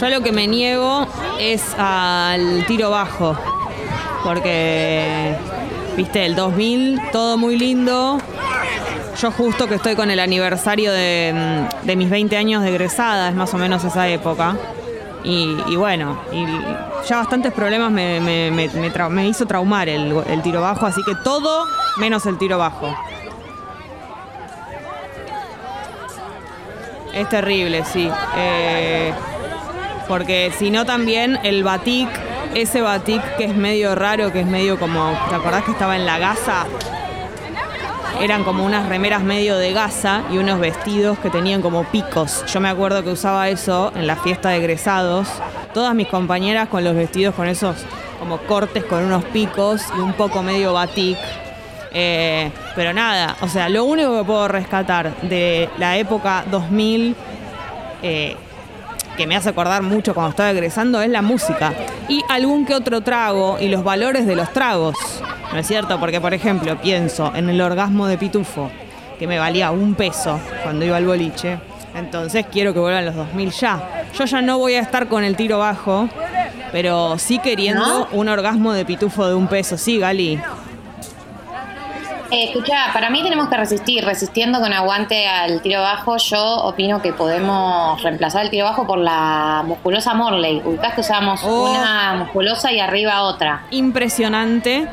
Yo lo que me niego es al tiro bajo. Porque, viste, el 2000, todo muy lindo. Yo justo que estoy con el aniversario de, mis 20 años de egresada, es más o menos esa época. Y, bueno, y ya bastantes problemas me, me- me hizo traumar el, el tiro bajo, así que todo menos el tiro bajo. Es terrible, sí. Eh, porque si no también el batik, ese batik que es medio raro, que es medio como, ¿te acordás que estaba en la gasa? Eran como unas remeras medio de gasa y unos vestidos que tenían como picos. Yo me acuerdo que usaba eso en la fiesta de egresados. Todas mis compañeras con los vestidos con esos como cortes con unos picos y un poco medio batik. Eh, pero nada, o sea, lo único que puedo rescatar de la época 2000, eh, que me hace acordar mucho cuando estaba egresando, es la música. Y algún que otro trago y los valores de los tragos. ¿No es cierto? Porque, por ejemplo, pienso en el orgasmo de Pitufo, que me valía un peso cuando iba al boliche. Entonces quiero que vuelvan los 2000 ya. Yo ya no voy a estar con el tiro bajo, pero sí queriendo ¿No? un orgasmo de Pitufo de un peso. Sí, Gali. Eh, escucha, para mí tenemos que resistir, resistiendo con aguante al tiro bajo. Yo opino que podemos reemplazar el tiro bajo por la musculosa Morley. Ubicás que usamos Oh. una musculosa y arriba otra. impresionante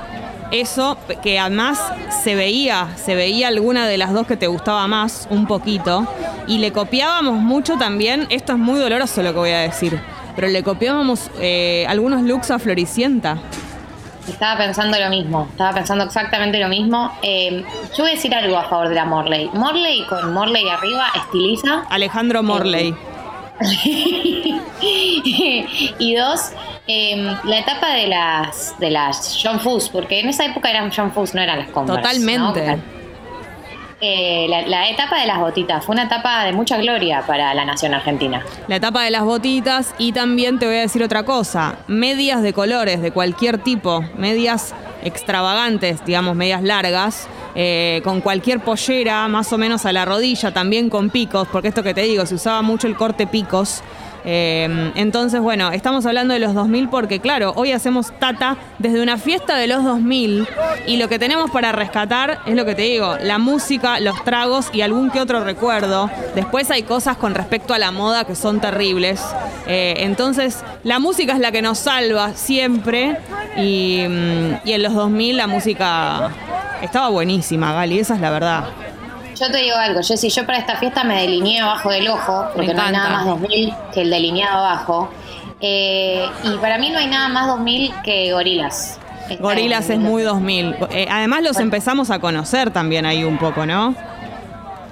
eso que además se veía, se veía alguna de las dos que te gustaba más, un poquito, y le copiábamos mucho también, esto es muy doloroso lo que voy a decir, pero le copiábamos eh, algunos looks a Floricienta. Estaba pensando lo mismo, estaba pensando exactamente lo mismo. Eh, yo voy a decir algo a favor de la Morley. Morley con Morley arriba estiliza. Alejandro Morley. y dos, eh, la etapa de las de las John Fuss, porque en esa época eran John Fuss, no eran las Converse. Totalmente. ¿no? Eh, la, etapa de las botitas fue una etapa de mucha gloria para la nación argentina. La etapa de las botitas y también te voy a decir otra cosa, medias de colores de cualquier tipo, medias extravagantes, digamos, medias largas, eh, con cualquier pollera más o menos a la rodilla, también con picos, porque esto que te digo, se usaba mucho el corte picos. Eh, entonces, bueno, estamos hablando de los 2000 porque, claro, hoy hacemos tata desde una fiesta de los 2000 y lo que tenemos para rescatar es lo que te digo, la música, los tragos y algún que otro recuerdo. Después hay cosas con respecto a la moda que son terribles. Eh, entonces, la música es la que nos salva siempre y, mm, y en los 2000 la música estaba buenísima, Gali, esa es la verdad. Yo te digo algo, Jessy, yo para esta fiesta me delineé abajo del ojo, porque no hay nada más 2000 que el delineado abajo. Eh, y para mí no hay nada más 2000 que gorilas. Gorilas es muy 2000. Eh, además los empezamos a conocer también ahí un poco, ¿no?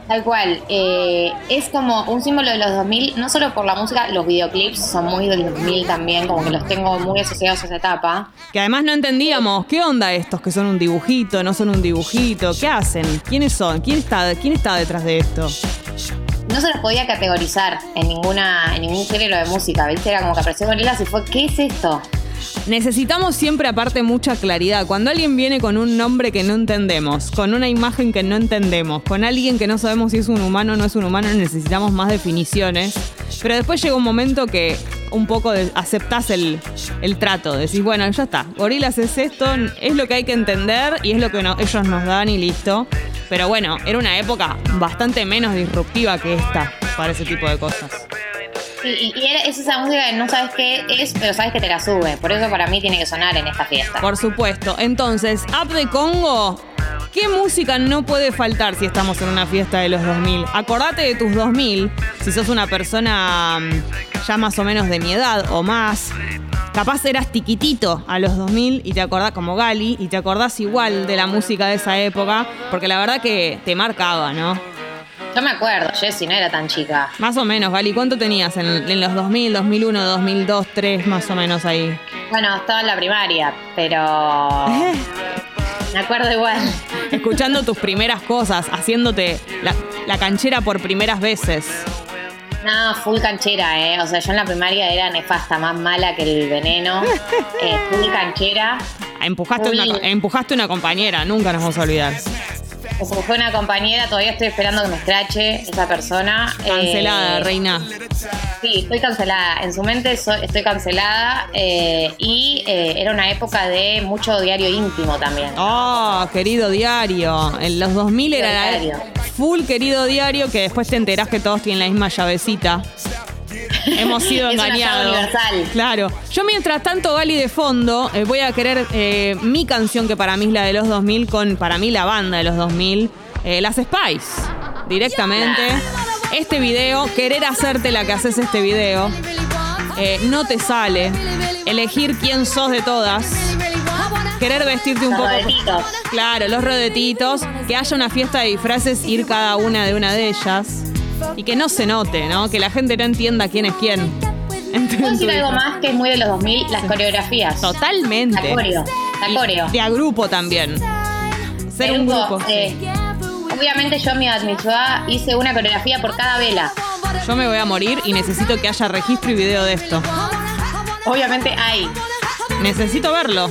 Tal cual. eh, es como un símbolo de los 2000, no solo por la música, los videoclips son muy del 2000 también, como que los tengo muy asociados a esa etapa. Que además no entendíamos, ¿qué onda estos que son un dibujito, no son un dibujito? ¿Qué hacen? ¿Quiénes son? ¿Quién está, quién está detrás de esto? No se los podía categorizar en ninguna en ningún género de música, ¿viste? Era como que apareció gorilas y fue, ¿qué es esto? Necesitamos siempre aparte mucha claridad. Cuando alguien viene con un nombre que no entendemos, con una imagen que no entendemos, con alguien que no sabemos si es un humano o no es un humano, necesitamos más definiciones. Pero después llega un momento que un poco de- aceptás el, el trato. Decís, bueno, ya está. Gorilas es esto, es lo que hay que entender y es lo que no- ellos nos dan y listo. Pero bueno, era una época bastante menos disruptiva que esta para ese tipo de cosas. Y, es esa música que no sabes qué es, pero sabes que te la sube. Por eso para mí tiene que sonar en esta fiesta. Por supuesto. Entonces, App de Congo, ¿qué música no puede faltar si estamos en una fiesta de los 2000? Acordate de tus 2000, si sos una persona mm, ya más o menos de mi edad o más. Capaz eras tiquitito a los 2000 y te acordás como Gali y te acordás igual de la música de esa época, porque la verdad que te marcaba, ¿no? Yo me acuerdo, Jessy no era tan chica. Más o menos, Gali, ¿cuánto tenías en, en los 2000, 2001, 2002, 2003, más o menos ahí? Bueno, estaba en la primaria, pero me acuerdo igual. escuchando tus primeras cosas, haciéndote la, la canchera por primeras veces. No, full canchera, ¿eh? O sea, yo en la primaria era nefasta, más mala que el veneno. Eh, full canchera. Empujaste una, Uy. empujaste una compañera, nunca nos vamos a olvidar. Que se me fue una compañera, todavía estoy esperando que me escrache esa persona. Cancelada, Eh, reina. Sí, estoy cancelada. En su mente soy- estoy cancelada eh, y eh, era una época de mucho diario íntimo también. Oh, querido diario. En los 2000 era la- Diario. full querido diario que después te enterás que todos tienen la misma llavecita. Hemos sido Es engañados. universal. Claro. Yo mientras tanto, Gali de fondo, eh, voy a querer eh, mi canción que para mí es la de los 2000 con para mí la banda de los 2000, eh, las Spice. Directamente. Este video, querer hacerte la que haces este video, no te sale. Elegir quién sos de todas. Querer vestirte un Los poco. rodetitos. Claro, los rodetitos, que haya una fiesta de disfraces, ir cada una de una de ellas. Y que no se note, ¿no? Que la gente no entienda quién es quién. ¿Puedo decir algo más que es muy de los 2000? Las coreografías. Totalmente. La coreo. La coreo. De a grupo también. Ser El un grupo, grupo. eh, obviamente yo mi admitzvah hice una coreografía por cada vela. Yo me voy a morir y necesito que haya registro y video de esto. Obviamente hay. Necesito verlo.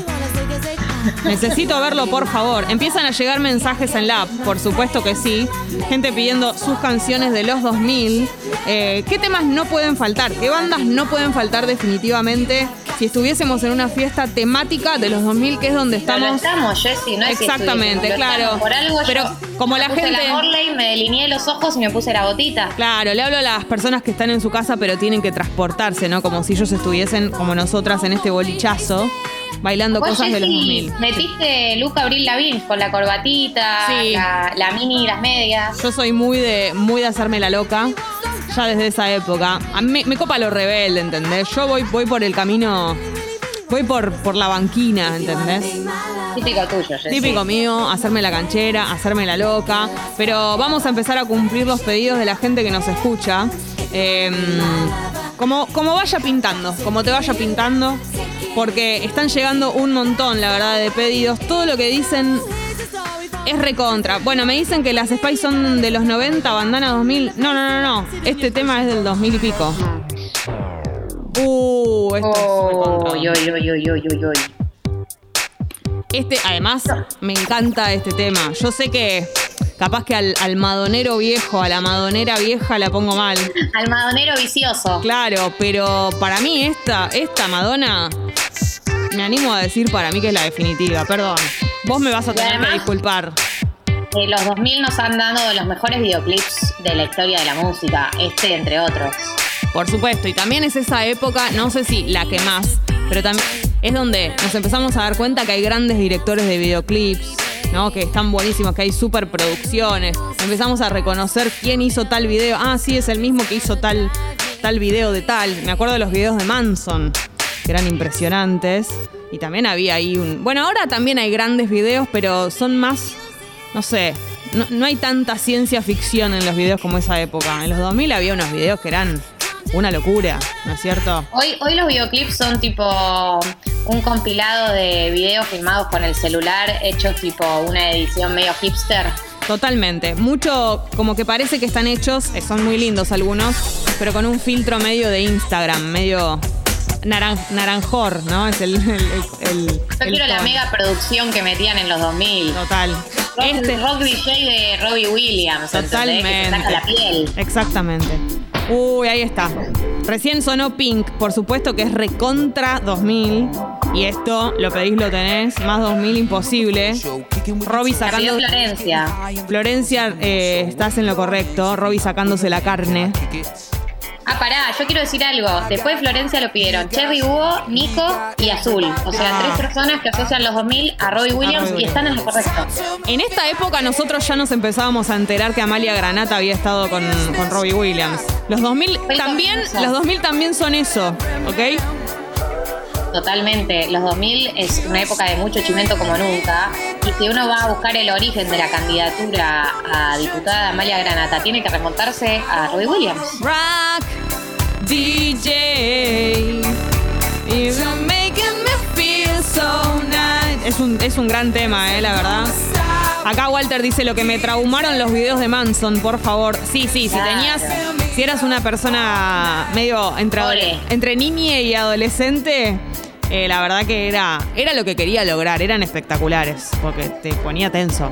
Necesito verlo, por favor. Empiezan a llegar mensajes en la app, por supuesto que sí. Gente pidiendo sus canciones de los 2000. Eh, ¿Qué temas no pueden faltar? ¿Qué bandas no pueden faltar definitivamente si estuviésemos en una fiesta temática de los 2000, que es donde no estamos? estamos, Jessy, no es Exactamente, claro. Por algo Pero yo como me la puse gente- la Morley, me delineé los ojos y me puse la botita. Claro, le hablo a las personas que están en su casa pero tienen que transportarse, ¿no? Como si ellos estuviesen como nosotras en este bolichazo, bailando Vos, cosas de los Jessy, 2000. metiste Luca Abril Lavigne con la corbatita, Sí. la, la mini y las medias. Yo soy muy de, muy de hacerme la loca, ya desde esa época. A mí me, me copa lo rebelde, ¿entendés? Yo voy, voy por el camino, voy por, por la banquina, ¿entendés? Típico tuyo, Jessy. Típico mío, hacerme la canchera, hacerme la loca. Pero vamos a empezar a cumplir los pedidos de la gente que nos escucha. Eh, como, como vaya pintando, como te vaya pintando. Porque están llegando un montón, la verdad, de pedidos. Todo lo que dicen es recontra. Bueno, me dicen que las Spice son de los 90, bandana 2000. No, no, no, no. Este tema es del 2000 y pico. Uh, esto es recontra. Este, además, me encanta este tema. Yo sé que capaz que al, al madonero viejo, a la madonera vieja la pongo mal. Almadonero vicioso. Claro, pero para mí esta, esta Madonna, me animo a decir para mí que es la definitiva. Perdón. Vos me vas a tener que disculpar. Eh, los 2000 nos han dado de los mejores videoclips de la historia de la música, este entre otros. Por supuesto, y también es esa época, no sé si la que más, pero también es donde nos empezamos a dar cuenta que hay grandes directores de videoclips, ¿no? Que están buenísimos, que hay superproducciones. Empezamos a reconocer quién hizo tal video. Ah, sí, es el mismo que hizo tal, tal video de tal. Me acuerdo de los videos de Manson, que eran impresionantes. Y también había ahí un. Bueno, ahora también hay grandes videos, pero son más. No sé. No, no hay tanta ciencia ficción en los videos como esa época. En los 2000 había unos videos que eran una locura, ¿no es cierto? Hoy, hoy los videoclips son tipo un compilado de videos filmados con el celular, hechos tipo una edición medio hipster. Totalmente. Mucho, como que parece que están hechos, eh, son muy lindos algunos, pero con un filtro medio de Instagram, medio naran- naranjor, ¿no? Es el. el- el- el- Yo quiero la mega producción que metían en los 2000. Total. Rock, Este, rock DJ de Robbie Williams. Que Totalmente. se saca la piel. Exactamente. Uy, ahí está. Recién sonó Pink, por supuesto que es recontra 2000. Y esto, lo pedís, lo tenés. Más 2000 imposible. Robbie sacando. Florencia. Florencia, eh, estás en lo correcto. Robbie sacándose la carne. Ah, pará, yo quiero decir algo. Después de Florencia lo pidieron Cherry Hugo, Nico y Azul. O sea, tres personas que asocian los 2000 a Robbie Williams y están en lo correcto. En esta época nosotros ya nos empezábamos a enterar que Amalia Granata había estado con, con Robbie Williams. Los 2000 Fue también, los 2000 también son eso, ¿ok? Totalmente. Los 2000 es una época de mucho chimento como nunca. Y si uno va a buscar el origen de la candidatura a diputada Amalia Granata, tiene que remontarse a Robbie Williams. Rock DJ. You're making me feel so nice. Es un, es un gran tema, eh, la verdad. Acá Walter dice lo que me traumaron los videos de Manson, por favor. Sí, sí, si tenías, si eras una persona medio entre, Pobre. entre niña y adolescente, eh, la verdad que era, era lo que quería lograr, eran espectaculares, porque te ponía tenso.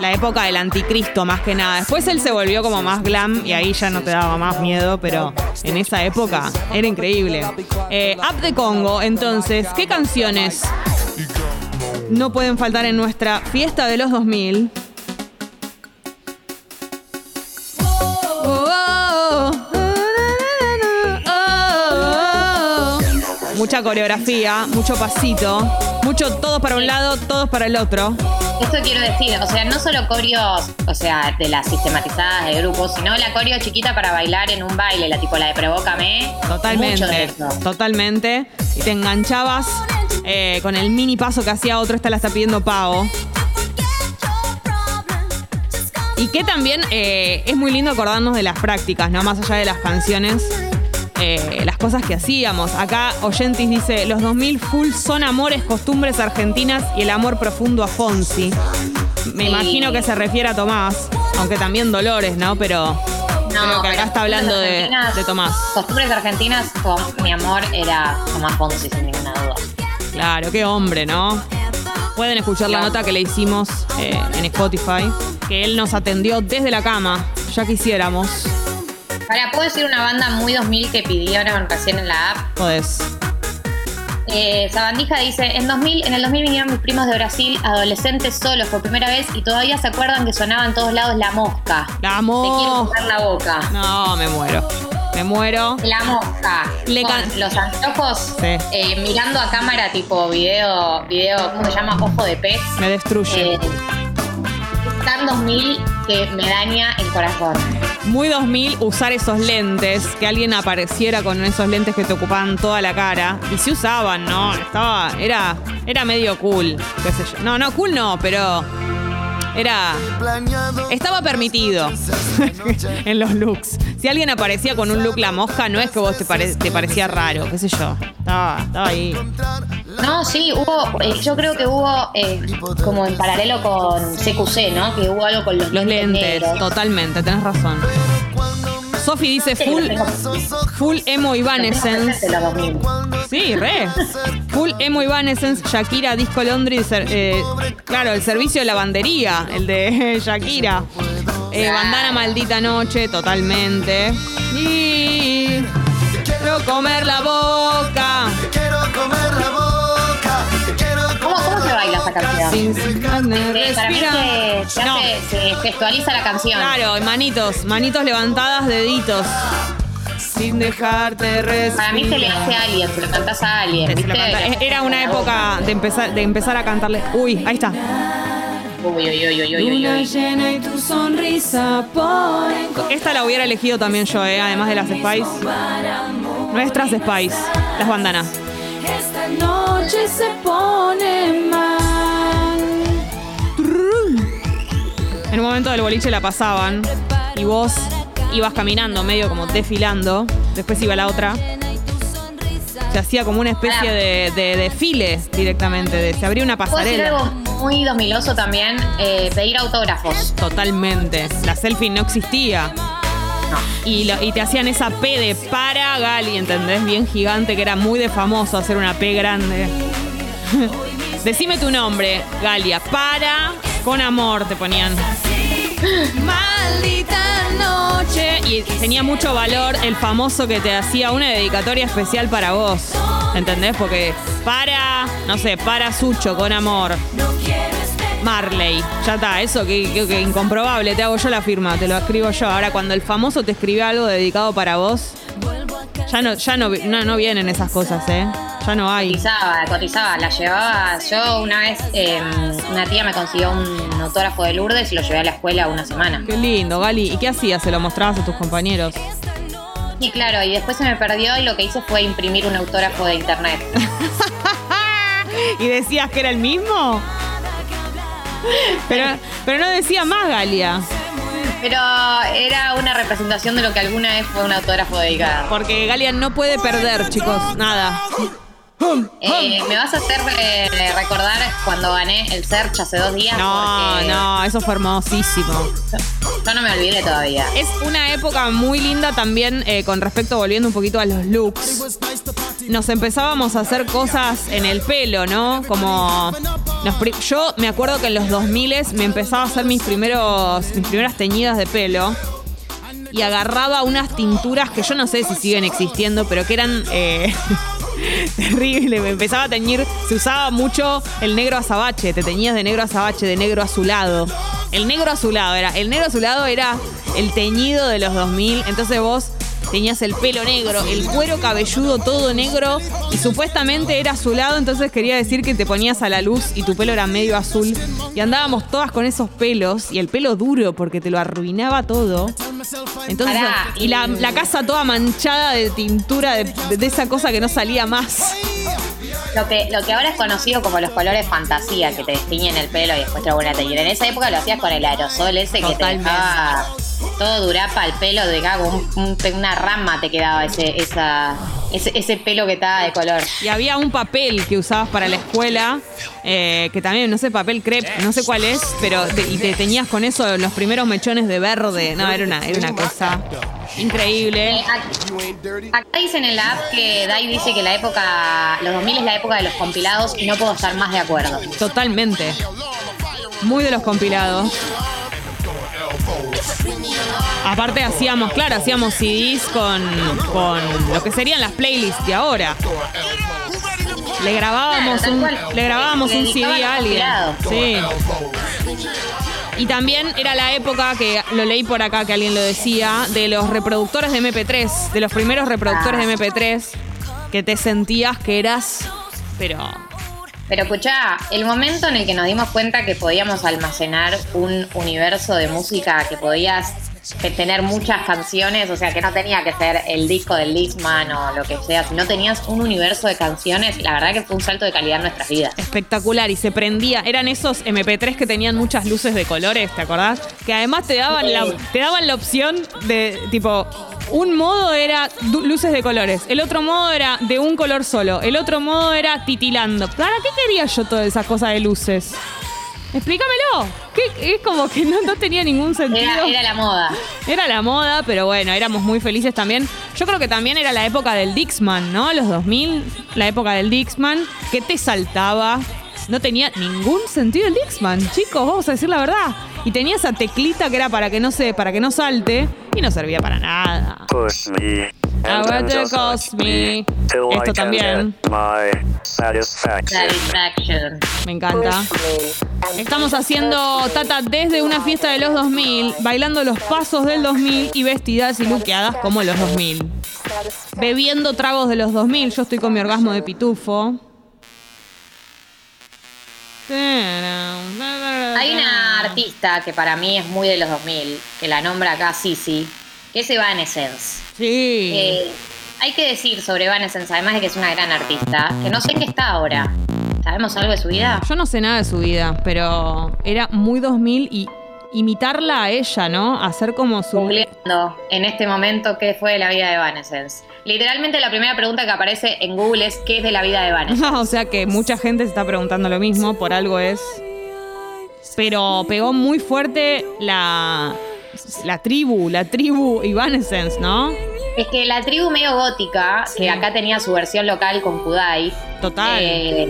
la época del anticristo más que nada. Después él se volvió como más glam y ahí ya no te daba más miedo, pero en esa época era increíble. Eh, Up de Congo, entonces, ¿qué canciones no pueden faltar en nuestra fiesta de los 2000? Mucha coreografía, mucho pasito, mucho todos para un lado, todos para el otro. Esto quiero decir, o sea, no solo coreos, o sea, de las sistematizadas de grupos, sino la coreo chiquita para bailar en un baile, la tipo la de Provócame. Totalmente, totalmente. Y te enganchabas eh, con el mini paso que hacía otro, esta la está pidiendo Pavo. Y que también eh, es muy lindo acordarnos de las prácticas, ¿no? Más allá de las canciones. Eh, las cosas que hacíamos. Acá Oyentis dice, los 2000 full son amores, costumbres argentinas y el amor profundo a Fonsi. Me imagino que se refiere a Tomás, aunque también Dolores, ¿no? Pero creo que acá está hablando de, de, Tomás. Costumbres argentinas, con mi amor era Tomás Fonsi, sin ninguna duda. Claro, qué hombre, ¿no? Pueden escuchar la nota que le hicimos eh, en Spotify, que él nos atendió desde la cama, ya quisiéramos. Ahora, ¿puedo decir una banda muy 2000 que pidieron recién en la app? Eh, Sabandija dice, en 2000, en el 2000 vinieron mis primos de Brasil, adolescentes solos por primera vez y todavía se acuerdan que sonaba en todos lados la mosca. La mosca. Te quiero la boca. No, me muero. Me muero. La mosca. Le con los anteojos eh, mirando a cámara tipo video, video, ¿cómo se llama? Ojo de pez. Me destruye. Eh, tan 2000 que me daña el corazón. Muy 2000 usar esos lentes, que alguien apareciera con esos lentes que te ocupaban toda la cara. Y se usaban, ¿no? Estaba, era, era medio cool, qué sé yo. No, no, cool no, pero era. Estaba permitido en los looks. Si alguien aparecía con un look la mosca, no es que vos te, te parecía raro, qué sé yo. Estaba, estaba ahí. No, sí, hubo, eh, yo creo que hubo eh, como en paralelo con CQC, ¿no? Que hubo algo con los, los lentes. totalmente, tenés razón. Sofi dice full, full emo Evanescence. Sí, re. Full emo Evanescence, Shakira, Disco Londres, eh, claro, el servicio de lavandería, el de Shakira. bandana maldita noche, totalmente. Y quiero comer la boca. Quiero comer la boca baila esa canción. para mí se, gestualiza la canción. Claro, manitos, manitos levantadas, deditos. Sin dejarte respirar. Para mí se le hace a alguien, se lo cantas a alguien. Era una época de empezar, de empezar a cantarle. Uy, ahí está. Uy, uy, uy, uy, uy, uy. llena y tu sonrisa Esta la hubiera elegido también yo, eh, además de las Spice. Nuestras Spice, las bandanas. Esta noche se pone mal. En un momento del boliche la pasaban y vos ibas caminando, medio como desfilando. Después iba la otra. Se hacía como una especie de, desfile directamente. se abría una pasarela. algo muy 2000 también, eh, pedir autógrafos. Totalmente. La selfie no existía. Y, te hacían esa P de para Gali, ¿entendés? Bien gigante, que era muy de famoso hacer una P grande. Decime tu nombre, Galia. Para con amor te ponían. Maldita noche. Y tenía mucho valor el famoso que te hacía una dedicatoria especial para vos. ¿Entendés? Porque para, no sé, para Sucho con amor. Marley. Ya está, eso que, incomprobable. Te hago yo la firma, te lo escribo yo. Ahora, cuando el famoso te escribe algo dedicado para vos, ya no, ya no, no, vienen esas cosas, ¿eh? Ya no hay. Cotizaba, cotizaba, la llevaba. Yo una vez, em, una tía me consiguió un autógrafo de Lourdes y lo llevé a la escuela una semana. Qué lindo, Gali. ¿Y qué hacías? ¿Se lo mostrabas a tus compañeros? Sí, claro, y después se me perdió y lo que hice fue imprimir un autógrafo de internet. ¿Y decías que era el mismo? Pero, pero no decía más Galia. Pero era una representación de lo que alguna vez fue un autógrafo dedicado. Porque Galia no puede perder, chicos, nada. Eh, ¿Me vas a hacer eh, recordar cuando gané el Search hace dos días? No, no, eso fue hermosísimo. Yo no me olvidé todavía. Es una época muy linda también eh, con respecto, volviendo un poquito a los looks. nos empezábamos a hacer cosas en el pelo, ¿no? Como nos yo me acuerdo que en los 2000 me empezaba a hacer mis primeros mis primeras teñidas de pelo y agarraba unas tinturas que yo no sé si siguen existiendo, pero que eran eh, terribles. Me empezaba a teñir, se usaba mucho el negro azabache, te teñías de negro azabache, de negro azulado. El negro azulado era, el negro azulado era el teñido de los 2000, entonces vos tenías el pelo negro, el cuero cabelludo todo negro y supuestamente era azulado, entonces quería decir que te ponías a la luz y tu pelo era medio azul y andábamos todas con esos pelos y el pelo duro porque te lo arruinaba todo. Entonces, y la, casa toda manchada de tintura, de, esa cosa que no salía más. Lo que, lo que ahora es conocido como los colores fantasía, que te destiñen el pelo y después te lo vuelven a teñir. En esa época lo hacías con el aerosol ese que te dejaba todo durapa el pelo, de acá, un- un- una rama te quedaba ese, esa, ese, ese pelo que estaba de color. Y había un papel que usabas para la escuela, eh, que también, no sé, papel crepe, no sé cuál es, pero te- y te teñías con eso los primeros mechones de verde. No, era una, era una cosa increíble. Eh, ac- Acá dicen en la app que Dai dice que la época, los 2000 es la época de los compilados y no puedo estar más de acuerdo. Totalmente. Muy de los compilados. Aparte hacíamos, claro, hacíamos CDs con, con lo que serían las playlists de ahora. Le grabábamos un, le grabábamos un CD a alguien. Sí. Y también era la época que lo leí por acá que alguien lo decía de los reproductores de MP3, de los primeros reproductores de MP3 que te sentías que eras pero Pero escuchá, el momento en el que nos dimos cuenta que podíamos almacenar un universo de música que podías que tener muchas canciones, o sea, que no tenía que ser el disco del Discman o lo que sea, sino tenías un universo de canciones, la verdad que fue un salto de calidad en nuestras vidas. espectacular y se prendía. Eran esos MP3 que tenían muchas luces de colores, ¿te acordás? Que además te daban la, te daban la opción de tipo. Un modo era luces de colores, el otro modo era de un color solo, el otro modo era titilando. ¿Para qué quería yo todas esas cosas de luces? Explícamelo. ¿Qué- es como que no, no tenía ningún sentido. Era, era la moda. Era la moda, pero bueno, éramos muy felices también. Yo creo que también era la época del Dixman, ¿no? Los 2000, la época del Dixman, que te saltaba. No tenía ningún sentido el Dixman, chicos, vamos a decir la verdad. Y tenía esa teclita que era para que no se, para que no salte y no servía para nada. Push me. Esto también. Satisfaction. Satisfaction. Me encanta. Estamos haciendo Tata desde una fiesta de los 2000, bailando los pasos del 2000 y vestidas y luqueadas como los 2000. Bebiendo tragos de los 2000, yo estoy con mi orgasmo de pitufo. Hay una artista que para mí es muy de los 2000, que la nombra acá Sisi, que es Evanescence. Sí. Eh, hay que decir sobre Evanescence, además de que es una gran artista, que no sé en qué está ahora. ¿Sabemos algo de su vida? Yo no sé nada de su vida, pero era muy 2000 y imitarla a ella, ¿no? Hacer como su... Googleando en este momento qué fue de la vida de Evanescence. Literalmente la primera pregunta que aparece en Google es ¿qué es de la vida de Evanescence? o sea que mucha gente se está preguntando lo mismo, por algo es. Pero pegó muy fuerte la, la tribu, la tribu Evanescence, ¿no? Es que la tribu medio gótica, que acá tenía su versión local con Kudai, Total. eh,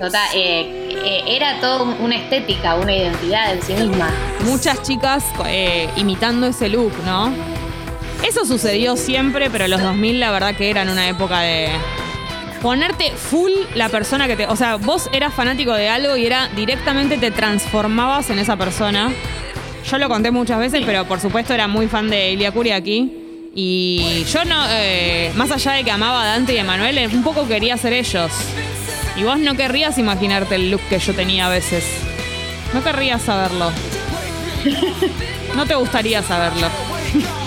total, eh, eh, era toda un- una estética, una identidad en sí misma. Muchas chicas eh, imitando ese look, ¿no? Eso sucedió siempre, pero los 2000 la verdad que eran una época de ponerte full la persona que te... O sea, vos eras fanático de algo y era directamente te transformabas en esa persona. Yo lo conté muchas veces, pero por supuesto era muy fan de Ilia Kuriaki. Y yo no, eh, más allá de que amaba a Dante y a Manuel, un poco quería ser ellos. Y vos no querrías imaginarte el look que yo tenía a veces. No querrías saberlo. No te gustaría saberlo.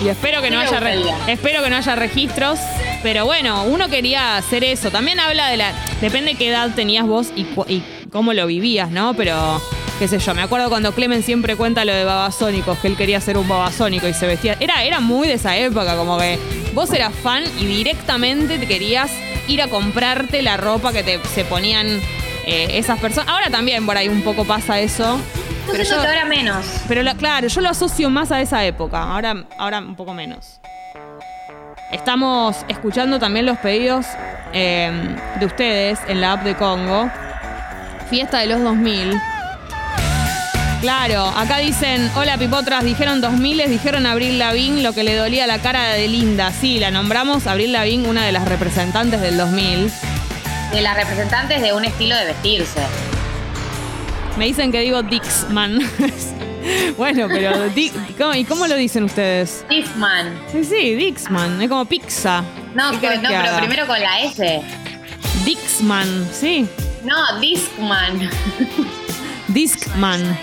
Y espero que no haya re- espero que no haya registros, pero bueno, uno quería hacer eso. También habla de la depende qué edad tenías vos y, y cómo lo vivías, ¿no? Pero qué sé yo, me acuerdo cuando Clemen siempre cuenta lo de babasónicos, que él quería ser un babasónico y se vestía. Era era muy de esa época, como que vos eras fan y directamente te querías ir a comprarte la ropa que te se ponían eh, esas personas. Ahora también por ahí un poco pasa eso. Pero yo- que ahora menos. pero lo- claro, yo lo asocio más a esa época, ahora, ahora un poco menos. Estamos escuchando también los pedidos eh, de ustedes en la app de Congo. Fiesta de los 2000. Claro, acá dicen, hola pipotras, dijeron 2000, dijeron Abril Lavín lo que le dolía la cara de Linda. Sí, la nombramos Abril Lavín, una de las representantes del 2000. De las representantes de un estilo de vestirse. Me dicen que digo Dixman. bueno, pero Di- ¿cómo- ¿y cómo lo dicen ustedes? Tiffman. Sí, sí, Dixman, es como pizza. No, ¿Qué que- querés no pero haga? primero con la S. Dixman, sí. No, Discman. Discman.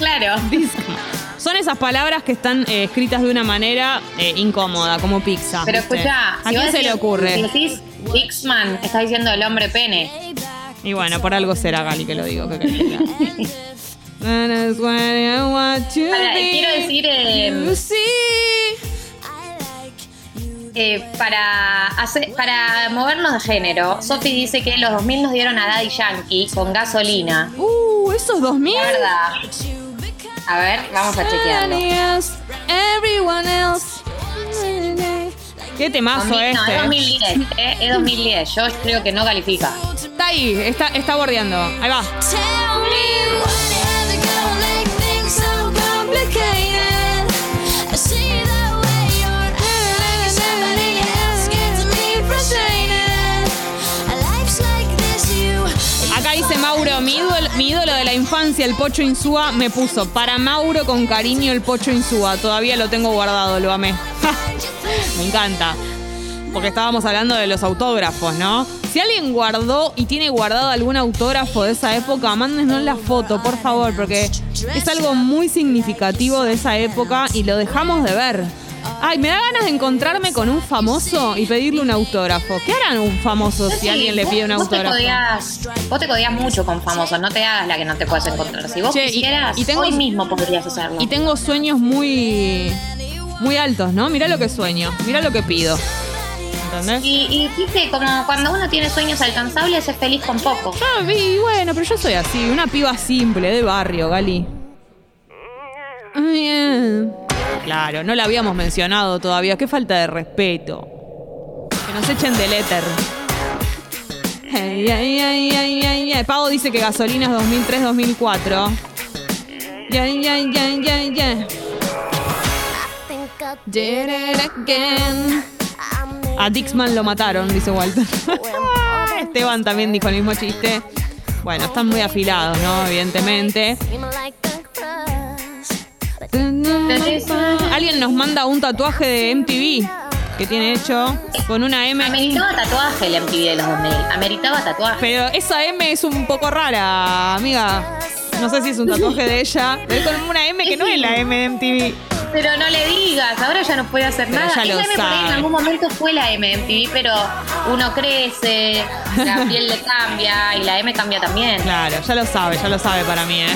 Claro. Discman. Son esas palabras que están eh, escritas de una manera eh, incómoda, como pizza. Pero escucha, ¿a quién se le ocurre? Si decís Dixman, estás diciendo el hombre pene. Y bueno, por algo será Gali que lo digo. que be. quiero decir, eh. Eh, para, hacer- para movernos de género, Sophie dice que los 2000 nos dieron a Daddy Yankee con gasolina. Uh, esos 2000. La verdad. A ver, vamos a chequearlo. Qué temazo 2000 no, este. es 2010, eh, es 2010. Yo creo que no califica. Está ahí, está, está bordeando. Ahí va. Mauro, mi ídolo, de la infancia, el Pocho Insúa, me puso para Mauro con cariño el Pocho Insúa. Todavía lo tengo guardado, lo amé. me encanta. Porque estábamos hablando de los autógrafos, ¿no? Si alguien guardó y tiene guardado algún autógrafo de esa época, mándenos la foto, por favor, porque es algo muy significativo de esa época y lo dejamos de ver. Ay, me da ganas de encontrarme con un famoso y pedirle un autógrafo. ¿Qué harán un famoso si alguien le pide un vos te autógrafo? codías- vos te codías mucho con famosos, no te hagas la que no te puedes encontrar. Si vos Che, y- quisieras, y tengo- hoy mismo podrías hacerlo. Y tengo sueños muy muy altos, ¿no? Mirá lo que sueño, mirá lo que pido. ¿Entendés? Y, y viste, como cuando uno tiene sueños alcanzables, es feliz con poco. Yo vi, bueno, pero yo soy así, una piba simple, de barrio, Gali. Bien. Claro, no la habíamos mencionado todavía. Qué falta de respeto. Que nos echen del éter. Ay. Pago dice que gasolina es 2003-2004. Ya, ya, ya, ya, ya. Did it again. A Dixman lo mataron, dice Walter. Esteban también dijo el mismo chiste. Bueno, están muy afilados, ¿no? Evidentemente. Alguien nos manda un tatuaje de MTV que tiene hecho con una M. Ameritaba tatuaje el MTV de los 2000. Ameritaba tatuaje. Pero esa M es un poco rara, amiga. No sé si es un tatuaje de ella. Pero es con una M que no es la M de MTV. Pero no le digas, ahora ya no puede hacer Pero nada. ya lo M ahí en sabe. algún momento fue la M de MTV, pero uno crece, la piel le cambia y la M cambia también. Claro, ya lo sabe, ya lo sabe para mí, ¿eh?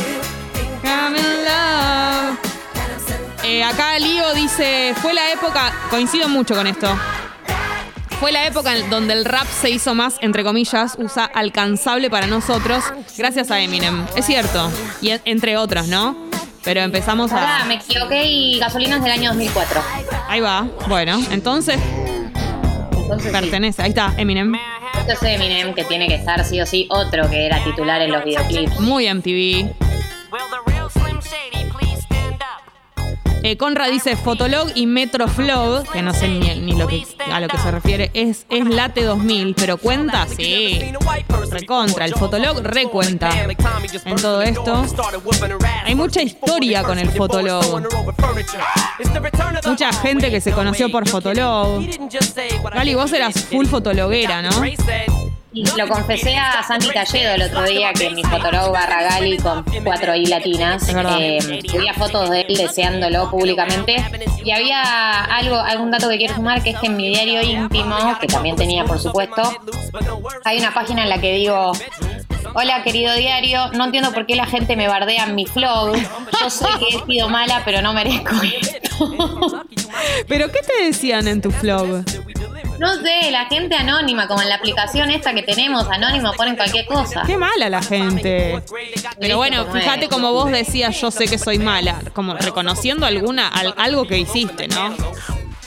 Eh, acá Lío dice, fue la época, coincido mucho con esto, fue la época en donde el rap se hizo más, entre comillas, usa alcanzable para nosotros, gracias a Eminem. Es cierto, y en- entre otros, ¿no? Pero empezamos a... me equivoqué y gasolina es del año 2004. Ahí va, bueno, entonces Entonces, sí. pertenece, ahí está, Eminem. Esto es Eminem, que tiene que estar sí o sí otro que era titular en los videoclips. Muy MTV. Eh, Conrad dice Fotolog y Metroflow, que no sé ni, ni lo que, a lo que se refiere, es, es Late 2000, pero cuenta, sí. Recontra, el Fotolog recuenta en todo esto. Hay mucha historia con el Fotolog. Mucha gente que se conoció por Fotolog. Gali, vos eras full fotologuera, ¿no? Y lo confesé a Santi Talledo el otro día que mi fotolog barra Gali con cuatro I latinas eh, subía fotos de él deseándolo públicamente y había algo, algún dato que quiero sumar que es que en mi diario íntimo, que también tenía por supuesto, hay una página en la que digo Hola querido diario, no entiendo por qué la gente me bardea en mi flow. Yo sé que he sido mala, pero no merezco esto. ¿Pero qué te decían en tu flog? No sé, la gente anónima, como en la aplicación esta que tenemos, anónimo, ponen cualquier cosa. Qué mala la gente. Pero bueno, ¿Viste cómo fíjate como vos decías, yo sé que soy mala, como reconociendo alguna al- algo que hiciste, ¿no?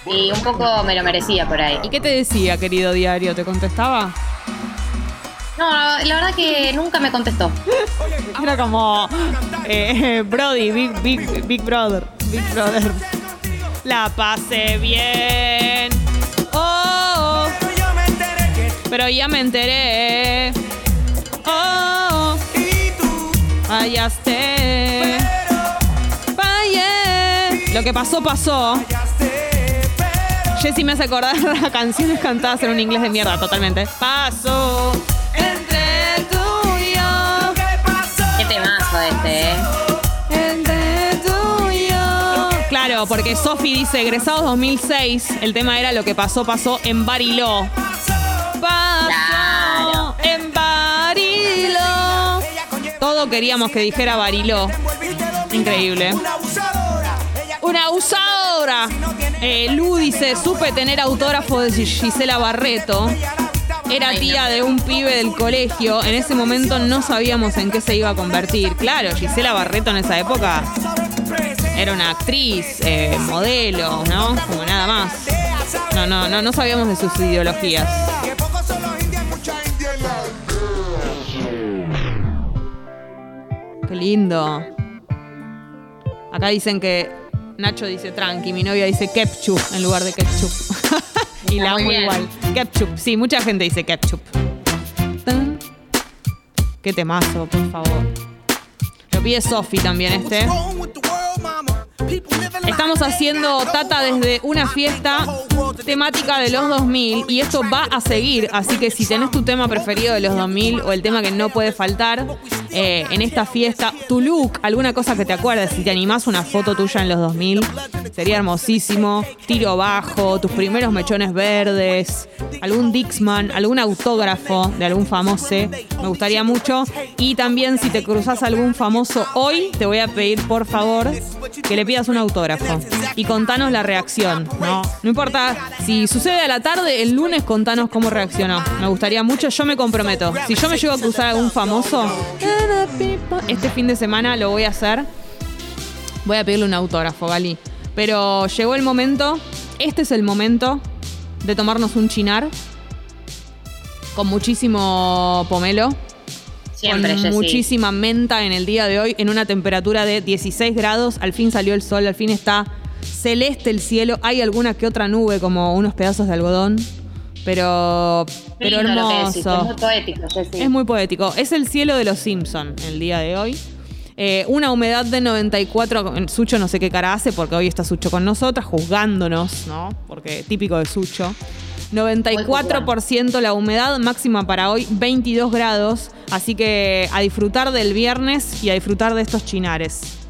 Y un poco me lo merecía por ahí. ¿Y qué te decía, querido diario? ¿Te contestaba? No, la verdad que nunca me contestó. Era como eh, Brody, Big, Big, Big Brother. Big Brother. La pasé bien. Pero ya me enteré. Oh, y tú, fallaste. Fallé. Lo que pasó, pasó. pero Jessy me hace acordar las canciones cantadas en un inglés de mierda, totalmente. Pasó entre tú y yo. ¿qué pasó? Qué temazo este, ¿eh? Entre tú y yo. Claro, porque Sofi dice, egresados 2006, el tema era lo que pasó, pasó en Bariló. Pasó Claro. en Bariló. Todo queríamos que dijera Bariló. Increíble. Una abusadora. Eh, Lu dice, supe tener autógrafo de Gisela Barreto. Era tía de un pibe del colegio. En ese momento no sabíamos en qué se iba a convertir. Claro, Gisela Barreto en esa época era una actriz, eh, modelo, ¿no? Como nada más. No, no, no, no sabíamos de sus ideologías. Lindo. Acá dicen que Nacho dice tranqui, mi novia dice ketchup en lugar de ketchup. y la amo igual. Ketchup, sí, mucha gente dice ketchup. Tan. Qué temazo, por favor. Lo pide Sofi también este. Estamos haciendo Tata desde una fiesta temática de los 2000 y esto va a seguir, así que si tenés tu tema preferido de los 2000 o el tema que no puede faltar eh, en esta fiesta, tu look, alguna cosa que te acuerdes, si te animás una foto tuya en los 2000, sería hermosísimo, tiro bajo, tus primeros mechones verdes, algún Dixman, algún autógrafo de algún famoso, me gustaría mucho. Y también si te cruzas algún famoso hoy, te voy a pedir por favor que le pidas un autógrafo. Y contanos la reacción, ¿no? No importa si sucede a la tarde, el lunes contanos cómo reaccionó. Me gustaría mucho, yo me comprometo. Si yo me llego a cruzar a algún famoso, este fin de semana lo voy a hacer. Voy a pedirle un autógrafo, Gali. Pero llegó el momento, este es el momento de tomarnos un chinar con muchísimo pomelo Siempre, con muchísima menta en el día de hoy, en una temperatura de 16 grados. Al fin salió el sol, al fin está celeste el cielo. Hay alguna que otra nube, como unos pedazos de algodón, pero, pero lindo decís, hermoso. Es muy poético, Jessy. Es muy poético. Es el cielo de los Simpson el día de hoy. Eh, una humedad de 94. Sucho no sé qué cara hace porque hoy está Sucho con nosotras, juzgándonos, ¿no? Porque típico de Sucho. 94% la humedad, máxima para hoy 22 grados. Así que a disfrutar del viernes y a disfrutar de estos chinares.